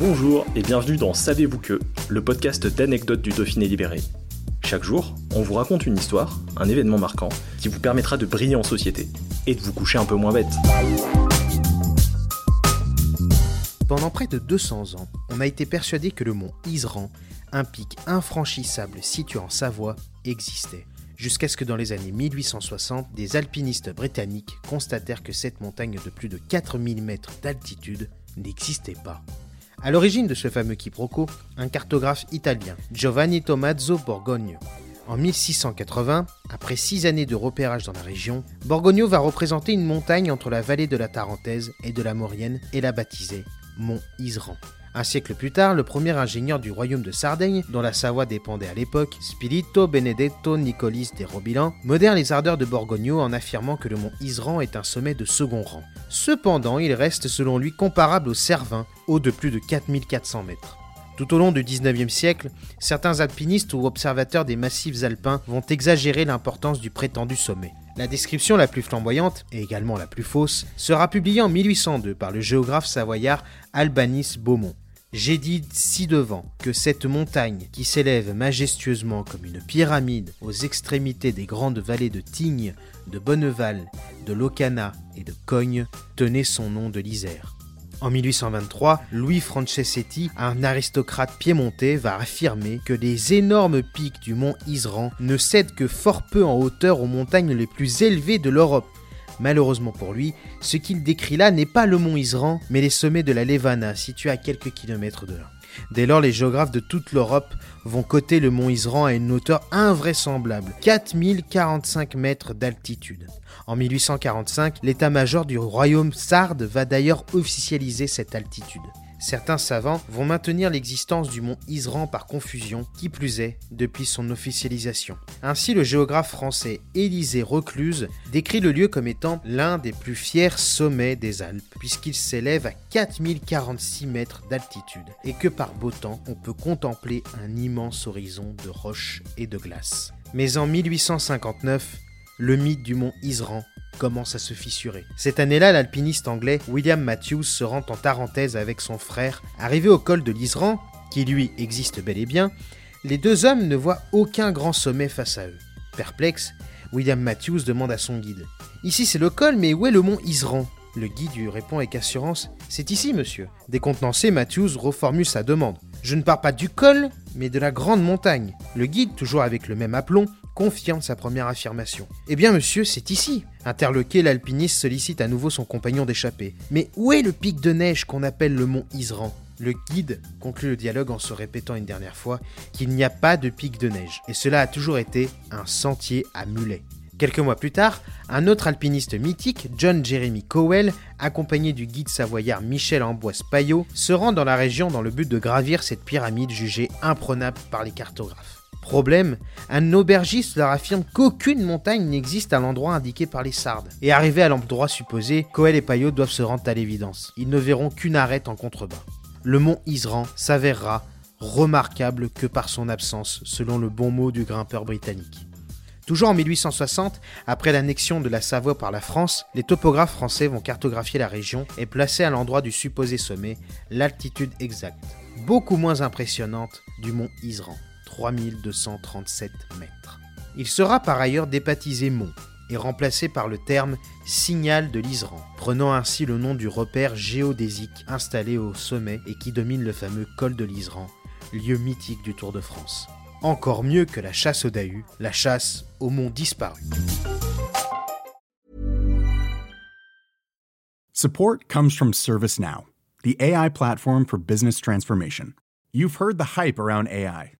Bonjour et bienvenue dans Savez-vous que, le podcast d'anecdotes du Dauphiné libéré. Chaque jour, on vous raconte une histoire, un événement marquant, qui vous permettra de briller en société et de vous coucher un peu moins bête. Pendant près de 200 ans, on a été persuadé que le mont Isran, un pic infranchissable situé en Savoie, existait. Jusqu'à ce que dans les années 1860, des alpinistes britanniques constatèrent que cette montagne de plus de 4000 mètres d'altitude n'existait pas. À l'origine de ce fameux quiproquo, un cartographe italien, Giovanni Tommaso Borgogno. En 1680, après six années de repérage dans la région, Borgogno va représenter une montagne entre la vallée de la Tarentaise et de la Maurienne et la baptiser Mont Isran. Un siècle plus tard, le premier ingénieur du royaume de Sardaigne, dont la Savoie dépendait à l'époque, Spirito Benedetto Nicolis de Robilan, modère les ardeurs de Borgogno en affirmant que le mont Isran est un sommet de second rang. Cependant, il reste selon lui comparable au Cervin, de plus de 4400 mètres. Tout au long du 19e siècle, certains alpinistes ou observateurs des massifs alpins vont exagérer l'importance du prétendu sommet. La description la plus flamboyante, et également la plus fausse, sera publiée en 1802 par le géographe savoyard Albanis Beaumont. J'ai dit ci-devant que cette montagne, qui s'élève majestueusement comme une pyramide aux extrémités des grandes vallées de Tignes, de Bonneval, de Locana et de Cogne, tenait son nom de l'Isère. En 1823, Louis Franceschetti, un aristocrate piémontais, va affirmer que les énormes pics du mont Isran ne cèdent que fort peu en hauteur aux montagnes les plus élevées de l'Europe. Malheureusement pour lui, ce qu'il décrit là n'est pas le mont Isran, mais les sommets de la Levana, situés à quelques kilomètres de là. Dès lors, les géographes de toute l'Europe vont coter le mont Isran à une hauteur invraisemblable, 4045 mètres d'altitude. En 1845, l'état-major du royaume sarde va d'ailleurs officialiser cette altitude. Certains savants vont maintenir l'existence du mont Isran par confusion, qui plus est, depuis son officialisation. Ainsi, le géographe français Élisée Recluse décrit le lieu comme étant l'un des plus fiers sommets des Alpes, puisqu'il s'élève à 4046 mètres d'altitude, et que par beau temps, on peut contempler un immense horizon de roches et de glace. Mais en 1859, le mythe du mont Isran commence à se fissurer. Cette année-là, l'alpiniste anglais William Matthews se rend en Tarentaise avec son frère. Arrivé au col de l'Isran, qui lui existe bel et bien, les deux hommes ne voient aucun grand sommet face à eux. Perplexe, William Matthews demande à son guide Ici c'est le col, mais où est le mont Isran? Le guide lui répond avec assurance C'est ici, monsieur. Décontenancé, Matthews reformule sa demande Je ne pars pas du col, mais de la grande montagne. Le guide, toujours avec le même aplomb, confirme sa première affirmation. Eh bien, monsieur, c'est ici. Interloqué, l'alpiniste sollicite à nouveau son compagnon d'échappée. Mais où est le pic de neige qu'on appelle le mont Isran? Le guide conclut le dialogue en se répétant une dernière fois qu'il n'y a pas de pic de neige, et cela a toujours été un sentier à mulets. Quelques mois plus tard, un autre alpiniste mythique, John Jeremy Cowell, accompagné du guide savoyard Michel Amboise Payot, se rend dans la région dans le but de gravir cette pyramide jugée imprenable par les cartographes. Problème, un aubergiste leur affirme qu'aucune montagne n'existe à l'endroit indiqué par les Sardes. Et arrivé à l'endroit supposé, Coel et Payot doivent se rendre à l'évidence. Ils ne verront qu'une arête en contrebas. Le mont Isran s'avérera remarquable que par son absence, selon le bon mot du grimpeur britannique. Toujours en 1860, après l'annexion de la Savoie par la France, les topographes français vont cartographier la région et placer à l'endroit du supposé sommet l'altitude exacte, beaucoup moins impressionnante, du mont Isran. 3237 mètres. Il sera par ailleurs débaptisé mont et remplacé par le terme signal de l'Isran, prenant ainsi le nom du repère géodésique installé au sommet et qui domine le fameux col de l'Isran, lieu mythique du Tour de France. Encore mieux que la chasse au Dahu, la chasse au mont disparu. Support comes from ServiceNow, the AI platform for business transformation. You've heard the hype around AI.